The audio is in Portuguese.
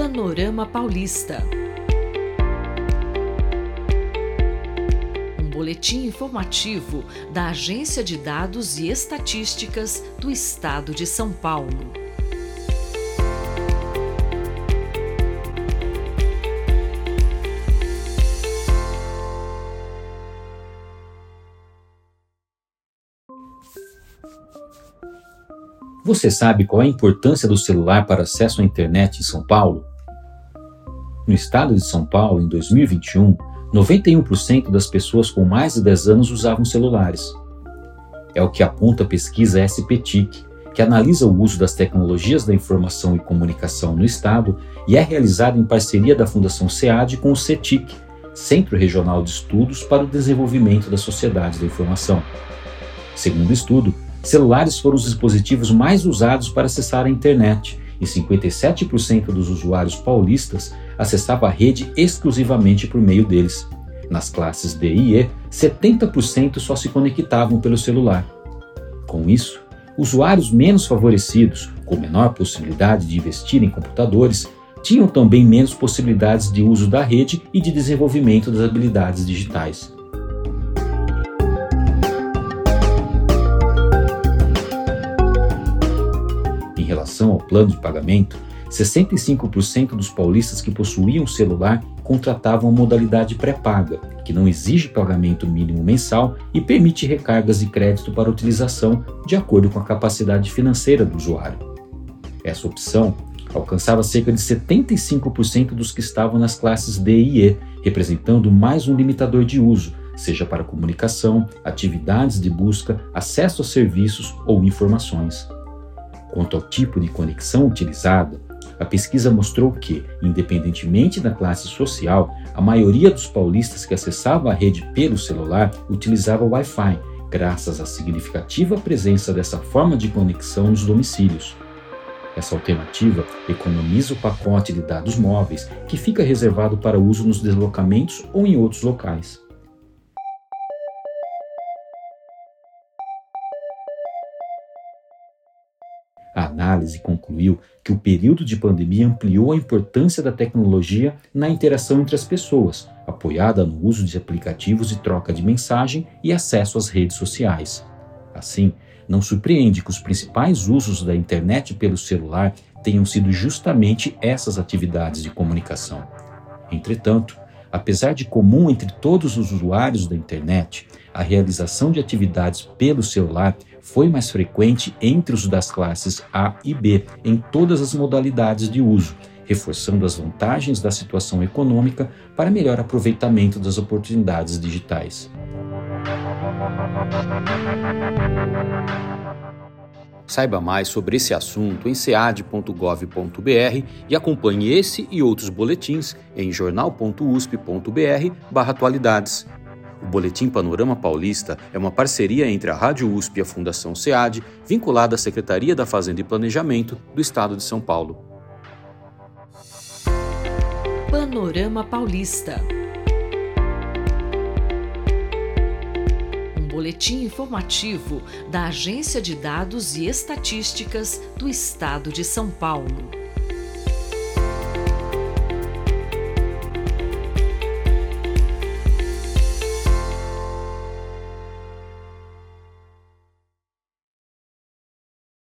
Panorama Paulista. Um boletim informativo da Agência de Dados e Estatísticas do Estado de São Paulo. Você sabe qual é a importância do celular para acesso à internet em São Paulo? No estado de São Paulo, em 2021, 91% das pessoas com mais de 10 anos usavam celulares. É o que aponta a pesquisa SPTIC, que analisa o uso das tecnologias da informação e comunicação no estado e é realizada em parceria da Fundação SEAD com o CETIC, Centro Regional de Estudos para o Desenvolvimento da Sociedade da Informação. Segundo o estudo, celulares foram os dispositivos mais usados para acessar a internet e 57% dos usuários paulistas acessavam a rede exclusivamente por meio deles. Nas classes D e E, 70% só se conectavam pelo celular. Com isso, usuários menos favorecidos, com menor possibilidade de investir em computadores, tinham também menos possibilidades de uso da rede e de desenvolvimento das habilidades digitais. relação ao plano de pagamento, 65% dos paulistas que possuíam celular contratavam a modalidade pré-paga, que não exige pagamento mínimo mensal e permite recargas de crédito para utilização de acordo com a capacidade financeira do usuário. Essa opção alcançava cerca de 75% dos que estavam nas classes D e E, representando mais um limitador de uso, seja para comunicação, atividades de busca, acesso a serviços ou informações. Quanto ao tipo de conexão utilizada, a pesquisa mostrou que, independentemente da classe social, a maioria dos paulistas que acessavam a rede pelo celular utilizava o Wi-Fi, graças à significativa presença dessa forma de conexão nos domicílios. Essa alternativa economiza o pacote de dados móveis, que fica reservado para uso nos deslocamentos ou em outros locais. A análise concluiu que o período de pandemia ampliou a importância da tecnologia na interação entre as pessoas, apoiada no uso de aplicativos de troca de mensagem e acesso às redes sociais. Assim, não surpreende que os principais usos da internet pelo celular tenham sido justamente essas atividades de comunicação. Entretanto, apesar de comum entre todos os usuários da internet, a realização de atividades pelo celular foi mais frequente entre os das classes A e B em todas as modalidades de uso, reforçando as vantagens da situação econômica para melhor aproveitamento das oportunidades digitais. Saiba mais sobre esse assunto em sead.gov.br e acompanhe esse e outros boletins em jornal.usp.br/atualidades. O Boletim Panorama Paulista é uma parceria entre a Rádio USP e a Fundação SEAD, vinculada à Secretaria da Fazenda e Planejamento do Estado de São Paulo. Panorama Paulista. Um boletim informativo da Agência de Dados e Estatísticas do Estado de São Paulo.